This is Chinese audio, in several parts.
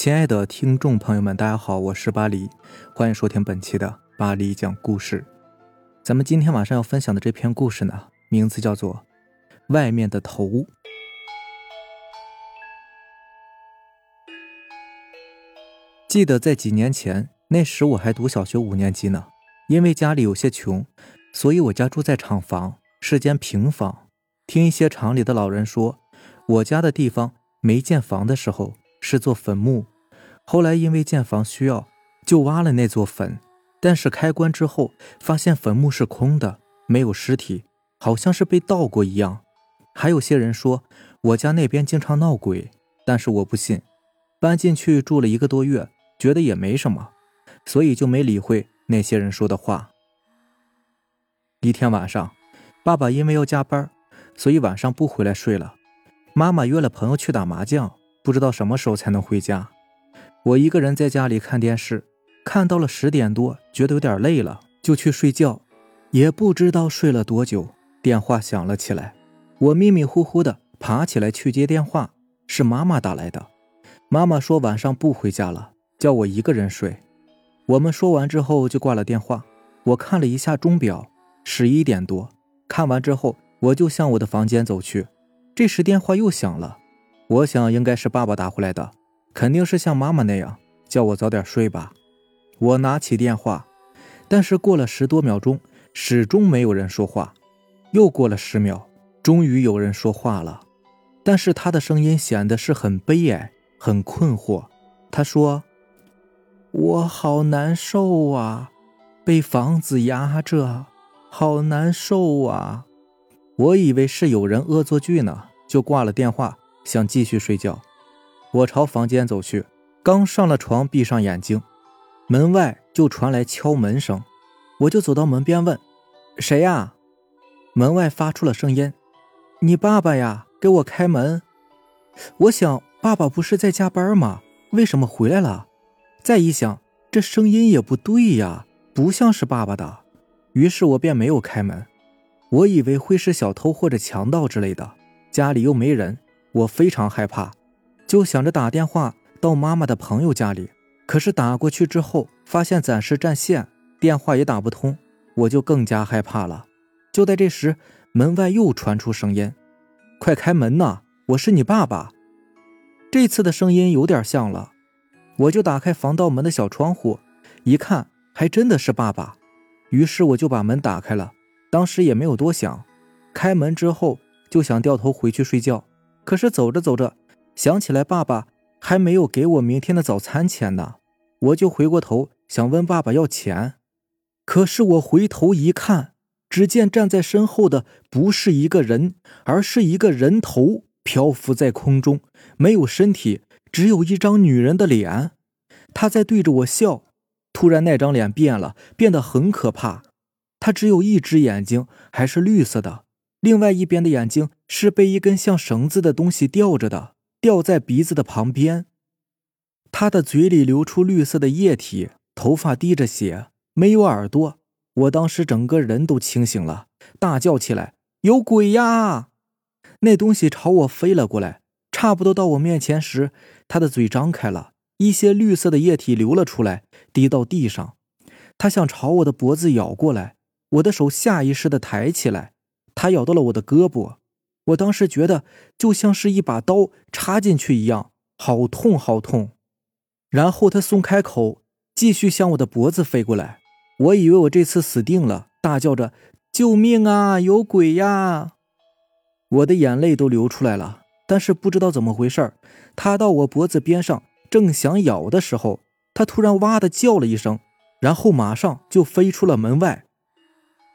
亲爱的听众朋友们，大家好，我是巴黎，欢迎收听本期的巴黎讲故事。咱们今天晚上要分享的这篇故事呢，名字叫做《外面的头》。记得在几年前，那时我还读小学五年级呢，因为家里有些穷，所以我家住在厂房，是间平房。听一些厂里的老人说，我家的地方没建房的时候。是座坟墓，后来因为建房需要，就挖了那座坟。但是开棺之后，发现坟墓是空的，没有尸体，好像是被盗过一样。还有些人说我家那边经常闹鬼，但是我不信。搬进去住了一个多月，觉得也没什么，所以就没理会那些人说的话。一天晚上，爸爸因为要加班，所以晚上不回来睡了。妈妈约了朋友去打麻将。不知道什么时候才能回家，我一个人在家里看电视，看到了十点多，觉得有点累了，就去睡觉。也不知道睡了多久，电话响了起来。我迷迷糊糊的爬起来去接电话，是妈妈打来的。妈妈说晚上不回家了，叫我一个人睡。我们说完之后就挂了电话。我看了一下钟表，十一点多。看完之后，我就向我的房间走去。这时电话又响了。我想应该是爸爸打回来的，肯定是像妈妈那样叫我早点睡吧。我拿起电话，但是过了十多秒钟，始终没有人说话。又过了十秒，终于有人说话了，但是他的声音显得是很悲哀、很困惑。他说：“我好难受啊，被房子压着，好难受啊。”我以为是有人恶作剧呢，就挂了电话。想继续睡觉，我朝房间走去，刚上了床，闭上眼睛，门外就传来敲门声，我就走到门边问：“谁呀？”门外发出了声音：“你爸爸呀，给我开门。”我想，爸爸不是在加班吗？为什么回来了？再一想，这声音也不对呀，不像是爸爸的，于是我便没有开门。我以为会是小偷或者强盗之类的，家里又没人。我非常害怕，就想着打电话到妈妈的朋友家里。可是打过去之后，发现暂时占线，电话也打不通，我就更加害怕了。就在这时，门外又传出声音：“快开门呐，我是你爸爸。”这次的声音有点像了，我就打开防盗门的小窗户，一看，还真的是爸爸。于是我就把门打开了，当时也没有多想，开门之后就想掉头回去睡觉。可是走着走着，想起来爸爸还没有给我明天的早餐钱呢，我就回过头想问爸爸要钱。可是我回头一看，只见站在身后的不是一个人，而是一个人头漂浮在空中，没有身体，只有一张女人的脸，她在对着我笑。突然，那张脸变了，变得很可怕。她只有一只眼睛，还是绿色的。另外一边的眼睛是被一根像绳子的东西吊着的，吊在鼻子的旁边。他的嘴里流出绿色的液体，头发滴着血，没有耳朵。我当时整个人都清醒了，大叫起来：“有鬼呀！”那东西朝我飞了过来，差不多到我面前时，他的嘴张开了，一些绿色的液体流了出来，滴到地上。他想朝我的脖子咬过来，我的手下意识地抬起来。他咬到了我的胳膊，我当时觉得就像是一把刀插进去一样，好痛好痛。然后他松开口，继续向我的脖子飞过来。我以为我这次死定了，大叫着：“救命啊！有鬼呀！”我的眼泪都流出来了。但是不知道怎么回事他到我脖子边上，正想咬的时候，他突然哇的叫了一声，然后马上就飞出了门外。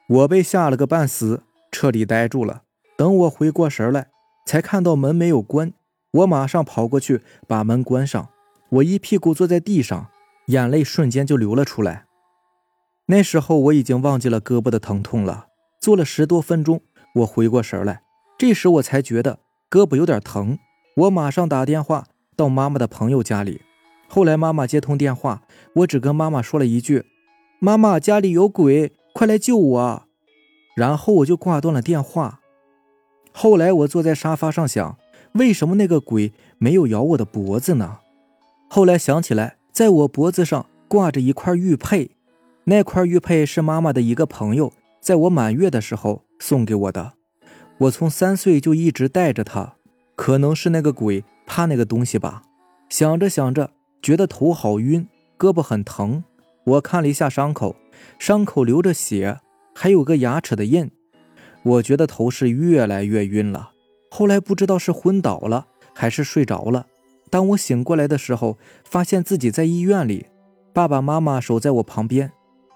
我被吓了个半死。彻底呆住了。等我回过神来，才看到门没有关。我马上跑过去把门关上。我一屁股坐在地上，眼泪瞬间就流了出来。那时候我已经忘记了胳膊的疼痛了。坐了十多分钟，我回过神来，这时我才觉得胳膊有点疼。我马上打电话到妈妈的朋友家里。后来妈妈接通电话，我只跟妈妈说了一句：“妈妈，家里有鬼，快来救我。”然后我就挂断了电话。后来我坐在沙发上想，为什么那个鬼没有咬我的脖子呢？后来想起来，在我脖子上挂着一块玉佩，那块玉佩是妈妈的一个朋友在我满月的时候送给我的，我从三岁就一直带着它，可能是那个鬼怕那个东西吧。想着想着，觉得头好晕，胳膊很疼。我看了一下伤口，伤口流着血，还有个牙齿的印。我觉得头是越来越晕了，后来不知道是昏倒了还是睡着了。当我醒过来的时候，发现自己在医院里，爸爸妈妈守在我旁边。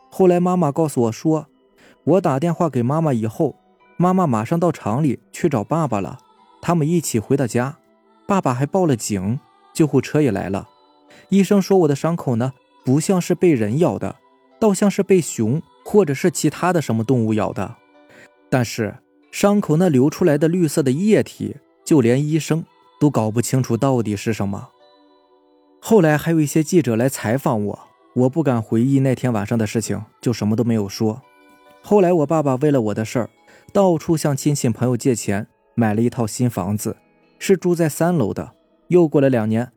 后来妈妈告诉我说，我打电话给妈妈以后，妈妈马上到厂里去找爸爸了。他们一起回到家，爸爸还报了警，救护车也来了。医生说我的伤口呢，不像是被人咬的，倒像是被熊或者是其他的什么动物咬的。但是伤口那流出来的绿色的液体，就连医生。都搞不清楚到底是什么。后来还有一些记者来采访我，我不敢回忆那天晚上的事情，就什么都没有说。后来我爸爸为了我的事儿，到处向亲戚朋友借钱，买了一套新房子，是住在三楼的。又过了两年，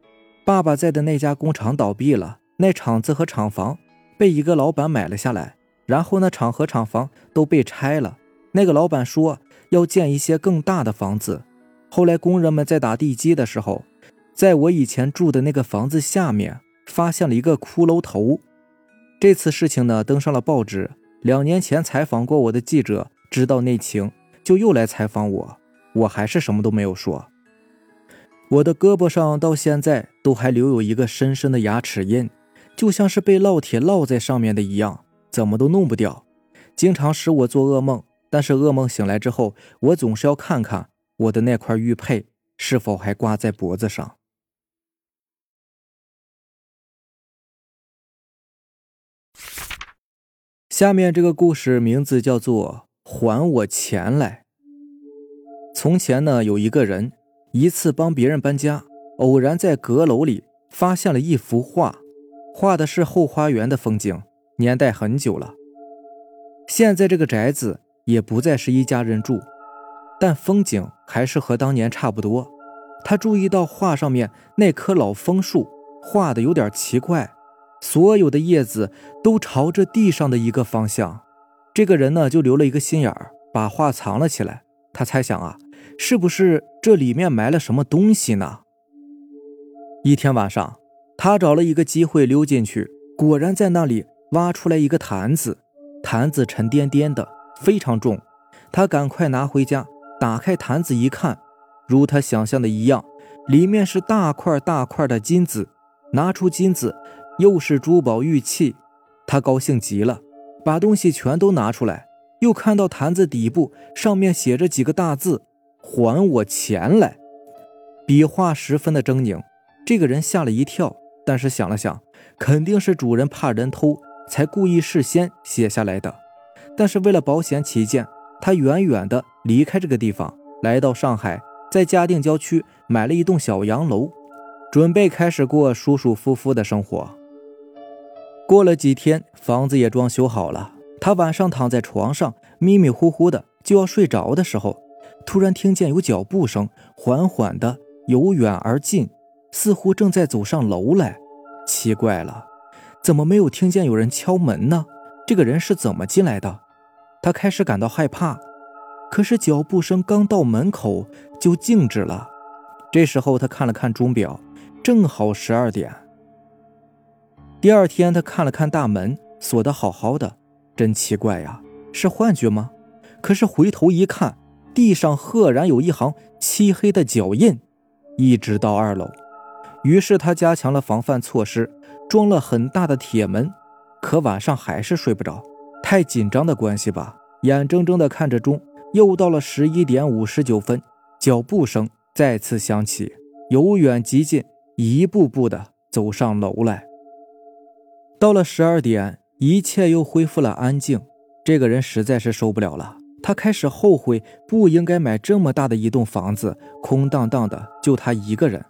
爸爸在的那家工厂倒闭了，那厂子和厂房被一个老板买了下来，然后那厂和厂房都被拆了。那个老板说要建一些更大的房子。后来，工人们在打地基的时候，在我以前住的那个房子下面发现了一个骷髅头。这次事情呢，登上了报纸。两年前采访过我的记者知道内情，就又来采访我，我还是什么都没有说。我的胳膊上到现在都还留有一个深深的牙齿印，就像是被烙铁烙在上面的一样，怎么都弄不掉，经常使我做噩梦。但是噩梦醒来之后，我总是要看看。我的那块玉佩是否还挂在脖子上？下面这个故事名字叫做《还我钱来》。从前呢，有一个人一次帮别人搬家，偶然在阁楼里发现了一幅画，画的是后花园的风景，年代很久了。现在这个宅子也不再是一家人住。但风景还是和当年差不多。他注意到画上面那棵老枫树画的有点奇怪，所有的叶子都朝着地上的一个方向。这个人呢，就留了一个心眼儿，把画藏了起来。他猜想啊，是不是这里面埋了什么东西呢？一天晚上，他找了一个机会溜进去，果然在那里挖出来一个坛子，坛子沉甸甸的，非常重。他赶快拿回家。打开坛子一看，如他想象的一样，里面是大块大块的金子。拿出金子，又是珠宝玉器，他高兴极了，把东西全都拿出来。又看到坛子底部上面写着几个大字：“还我钱来。”笔画十分的狰狞。这个人吓了一跳，但是想了想，肯定是主人怕人偷，才故意事先写下来的。但是为了保险起见。他远远的离开这个地方，来到上海，在嘉定郊区买了一栋小洋楼，准备开始过舒舒服服的生活。过了几天，房子也装修好了。他晚上躺在床上，迷迷糊糊的就要睡着的时候，突然听见有脚步声，缓缓的由远而近，似乎正在走上楼来。奇怪了，怎么没有听见有人敲门呢？这个人是怎么进来的？他开始感到害怕，可是脚步声刚到门口就静止了。这时候他看了看钟表，正好十二点。第二天他看了看大门，锁得好好的，真奇怪呀，是幻觉吗？可是回头一看，地上赫然有一行漆黑的脚印，一直到二楼。于是他加强了防范措施，装了很大的铁门，可晚上还是睡不着。太紧张的关系吧，眼睁睁地看着钟，又到了十一点五十九分，脚步声再次响起，由远及近，一步步的走上楼来。到了十二点，一切又恢复了安静。这个人实在是受不了了，他开始后悔不应该买这么大的一栋房子，空荡荡的，就他一个人。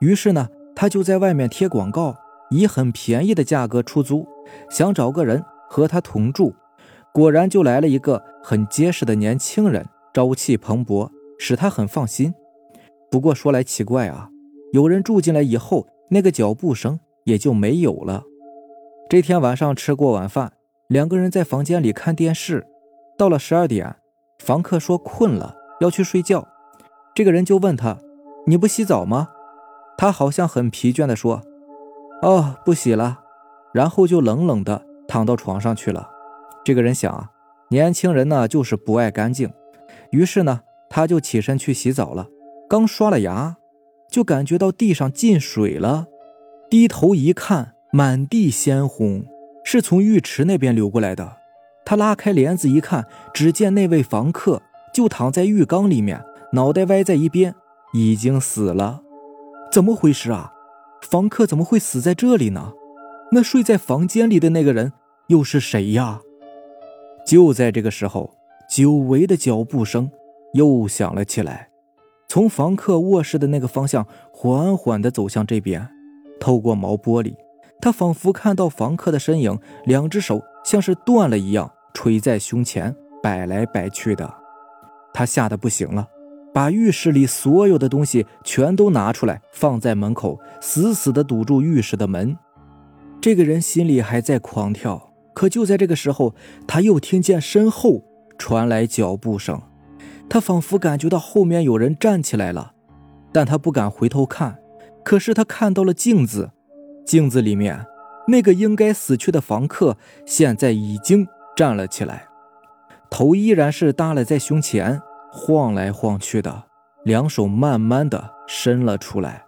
于是呢，他就在外面贴广告，以很便宜的价格出租，想找个人。和他同住，果然就来了一个很结实的年轻人，朝气蓬勃，使他很放心。不过说来奇怪啊，有人住进来以后，那个脚步声也就没有了。这天晚上吃过晚饭，两个人在房间里看电视。到了十二点，房客说困了，要去睡觉。这个人就问他：“你不洗澡吗？”他好像很疲倦地说：“哦，不洗了。”然后就冷冷地躺到床上去了。这个人想啊，年轻人呢就是不爱干净，于是呢他就起身去洗澡了。刚刷了牙，就感觉到地上进水了，低头一看，满地鲜红，是从浴池那边流过来的。他拉开帘子一看，只见那位房客就躺在浴缸里面，脑袋歪在一边，已经死了。怎么回事啊？房客怎么会死在这里呢？那睡在房间里的那个人又是谁呀？就在这个时候，久违的脚步声又响了起来。从房客卧室的那个方向缓缓地走向这边，透过毛玻璃，他仿佛看到房客的身影，两只手像是断了一样垂在胸前，摆来摆去的。他吓得不行了，把浴室里所有的东西全都拿出来，放在门口，死死地堵住浴室的门。这个人心里还在狂跳，可就在这个时候，他又听见身后传来脚步声。他仿佛感觉到后面有人站起来了，但他不敢回头看。可是他看到了镜子，镜子里面那个应该死去的房客现在已经站了起来，头依然是耷拉在胸前，晃来晃去的，两手慢慢的伸了出来。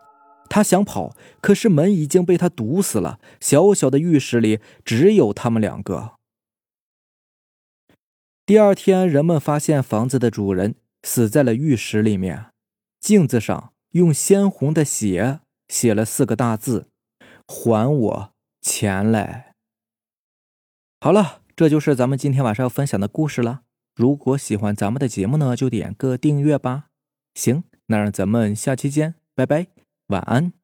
他想跑，可是门已经被他堵死了。小小的浴室里只有他们两个。第二天，人们发现房子的主人死在了浴室里面，镜子上用鲜红的血写了四个大字：“还我钱来。”好了，这就是咱们今天晚上要分享的故事了。如果喜欢咱们的节目呢，就点个订阅吧。行，那让咱们下期见，拜拜，晚安。